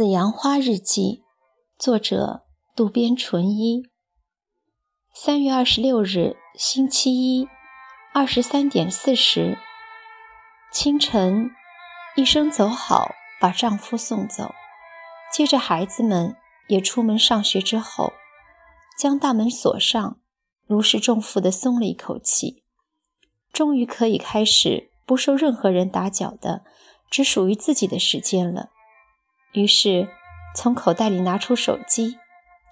紫阳花日记，作者渡边淳一。三月二十六日，星期一，二十三点四十，清晨，一声走好，把丈夫送走，接着孩子们也出门上学之后，将大门锁上，如释重负地松了一口气，终于可以开始不受任何人打搅的，只属于自己的时间了。于是，从口袋里拿出手机，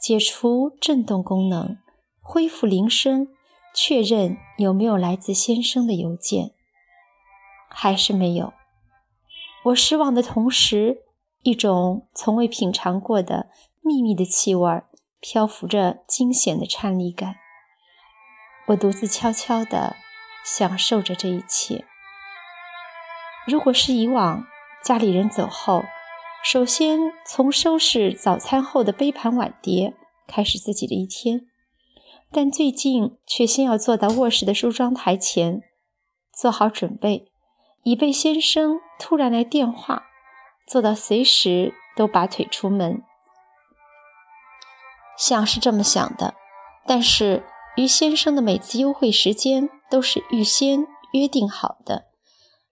解除震动功能，恢复铃声，确认有没有来自先生的邮件。还是没有。我失望的同时，一种从未品尝过的秘密的气味漂浮着惊险的颤栗感。我独自悄悄地享受着这一切。如果是以往，家里人走后。首先，从收拾早餐后的杯盘碗碟开始自己的一天，但最近却先要坐到卧室的梳妆台前，做好准备，以备先生突然来电话，做到随时都拔腿出门。想是这么想的，但是与先生的每次幽会时间都是预先约定好的，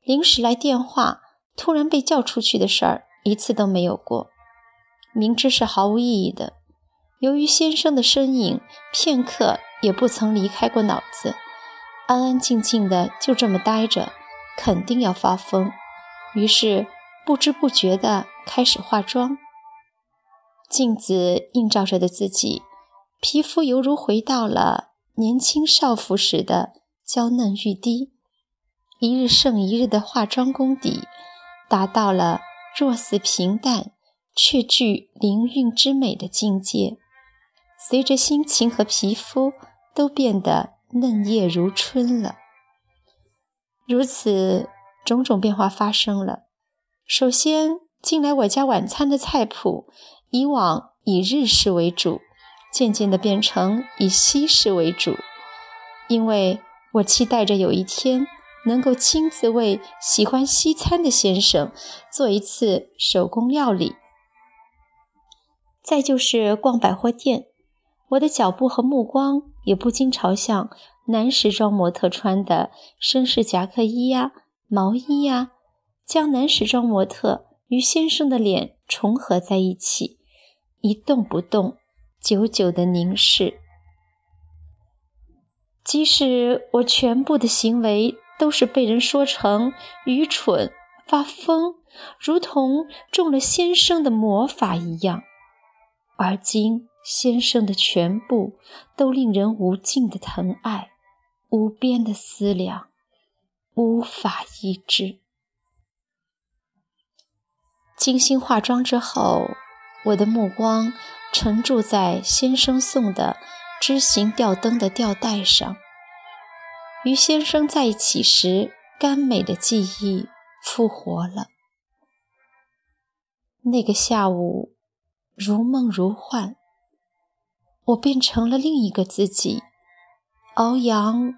临时来电话，突然被叫出去的事儿。一次都没有过，明知是毫无意义的。由于先生的身影片刻也不曾离开过脑子，安安静静的就这么待着，肯定要发疯。于是不知不觉的开始化妆。镜子映照着的自己，皮肤犹如回到了年轻少妇时的娇嫩欲滴。一日胜一日的化妆功底，达到了。若似平淡，却具灵韵之美的境界，随着心情和皮肤都变得嫩叶如春了。如此种种变化发生了。首先，进来我家晚餐的菜谱，以往以日式为主，渐渐的变成以西式为主，因为我期待着有一天。能够亲自为喜欢西餐的先生做一次手工料理。再就是逛百货店，我的脚步和目光也不禁朝向男时装模特穿的绅士夹克衣呀、毛衣呀，将男时装模特与先生的脸重合在一起，一动不动，久久的凝视。即使我全部的行为。都是被人说成愚蠢、发疯，如同中了先生的魔法一样。而今先生的全部都令人无尽的疼爱，无边的思量，无法抑制。精心化妆之后，我的目光沉住在先生送的枝形吊灯的吊带上。与先生在一起时，甘美的记忆复活了。那个下午，如梦如幻，我变成了另一个自己，翱翔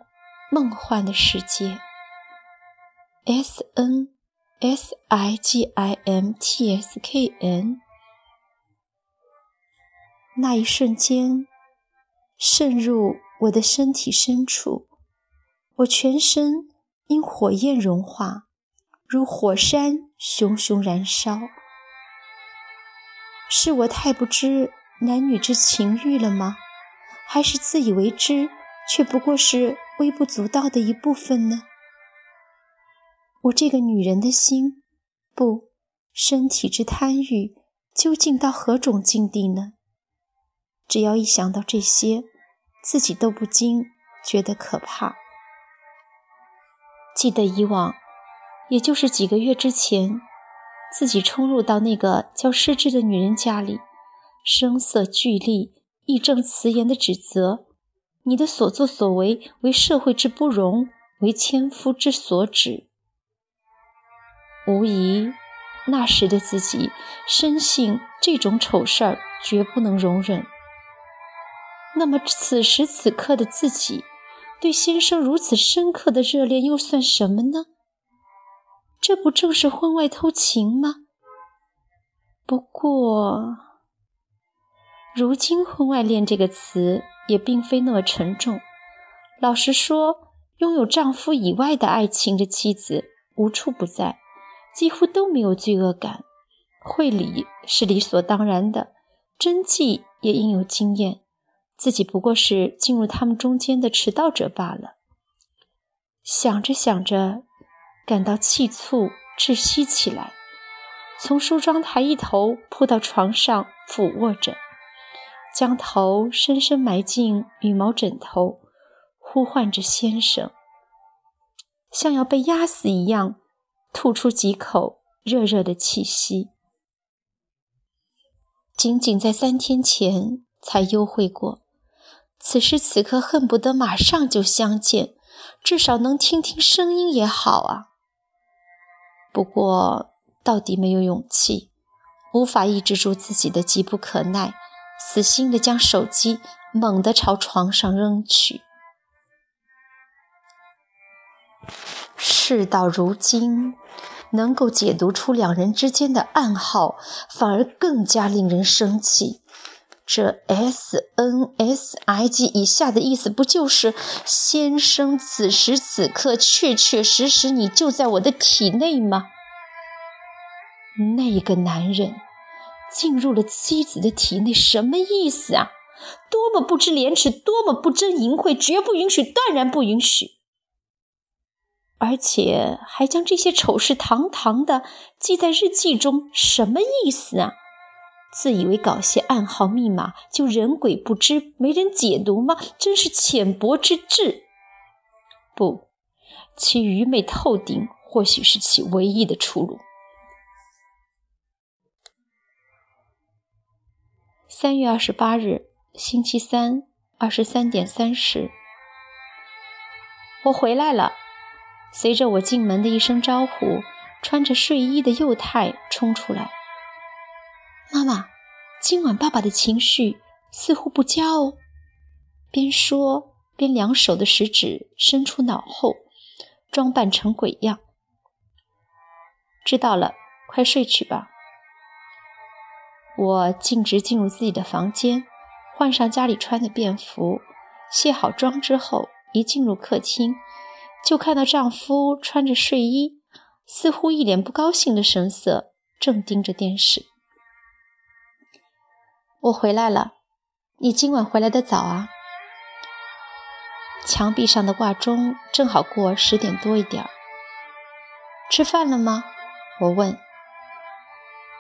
梦幻的世界。S N S I G I M T S K N，那一瞬间，渗入我的身体深处。我全身因火焰融化，如火山熊熊燃烧。是我太不知男女之情欲了吗？还是自以为知，却不过是微不足道的一部分呢？我这个女人的心，不，身体之贪欲，究竟到何种境地呢？只要一想到这些，自己都不禁觉得可怕。记得以往，也就是几个月之前，自己冲入到那个叫失智的女人家里，声色俱厉、义正辞严的指责你的所作所为为社会之不容，为千夫之所指。无疑，那时的自己深信这种丑事儿绝不能容忍。那么，此时此刻的自己。对先生如此深刻的热恋又算什么呢？这不正是婚外偷情吗？不过，如今“婚外恋”这个词也并非那么沉重。老实说，拥有丈夫以外的爱情的妻子无处不在，几乎都没有罪恶感。会理是理所当然的，真迹也应有经验。自己不过是进入他们中间的迟到者罢了。想着想着，感到气促窒息起来，从梳妆台一头扑到床上，俯卧着，将头深深埋进羽毛枕头，呼唤着先生，像要被压死一样，吐出几口热热的气息。仅仅在三天前才幽会过。此时此刻，恨不得马上就相见，至少能听听声音也好啊。不过，到底没有勇气，无法抑制住自己的急不可耐，死心的将手机猛地朝床上扔去。事到如今，能够解读出两人之间的暗号，反而更加令人生气。这 S N S I G 以下的意思，不就是先生，此时此刻，确确实实，你就在我的体内吗？那个男人进入了妻子的体内，什么意思啊？多么不知廉耻，多么不争淫秽，绝不允许，断然不允许！而且还将这些丑事堂堂的记在日记中，什么意思啊？自以为搞些暗号密码就人鬼不知，没人解读吗？真是浅薄之至。不，其愚昧透顶，或许是其唯一的出路。三月二十八日，星期三，二十三点三十，我回来了。随着我进门的一声招呼，穿着睡衣的幼太冲出来。妈妈，今晚爸爸的情绪似乎不佳哦。边说边两手的食指伸出脑后，装扮成鬼样。知道了，快睡去吧。我径直进入自己的房间，换上家里穿的便服，卸好妆之后，一进入客厅，就看到丈夫穿着睡衣，似乎一脸不高兴的神色，正盯着电视。我回来了，你今晚回来的早啊。墙壁上的挂钟正好过十点多一点儿。吃饭了吗？我问。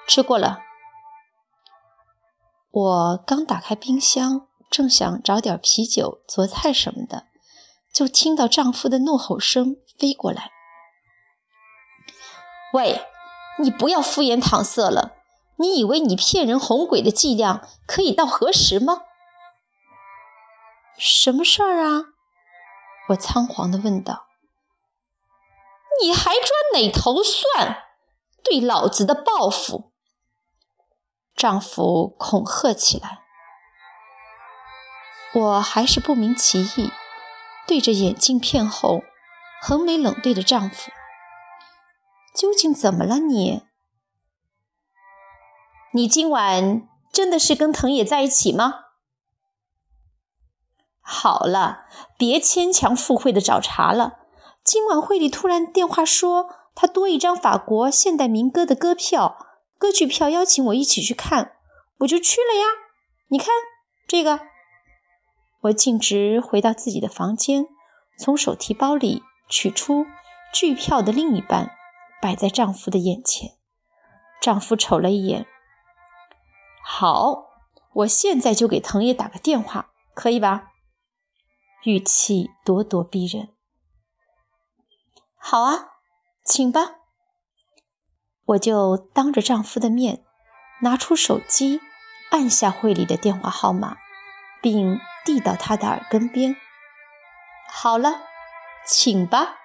吃过了。我刚打开冰箱，正想找点啤酒做菜什么的，就听到丈夫的怒吼声飞过来：“喂，你不要敷衍搪塞了！”你以为你骗人哄鬼的伎俩可以到何时吗？什么事儿啊？我仓皇地问道。你还抓哪头蒜？对老子的报复！丈夫恐吓起来。我还是不明其意，对着眼镜片后横眉冷对着丈夫：“究竟怎么了你？”你今晚真的是跟藤野在一起吗？好了，别牵强附会的找茬了。今晚会里突然电话说他多一张法国现代民歌的歌票，歌剧票邀请我一起去看，我就去了呀。你看这个，我径直回到自己的房间，从手提包里取出剧票的另一半，摆在丈夫的眼前。丈夫瞅了一眼。好，我现在就给藤野打个电话，可以吧？语气咄咄逼人。好啊，请吧。我就当着丈夫的面拿出手机，按下会里的电话号码，并递到他的耳根边。好了，请吧。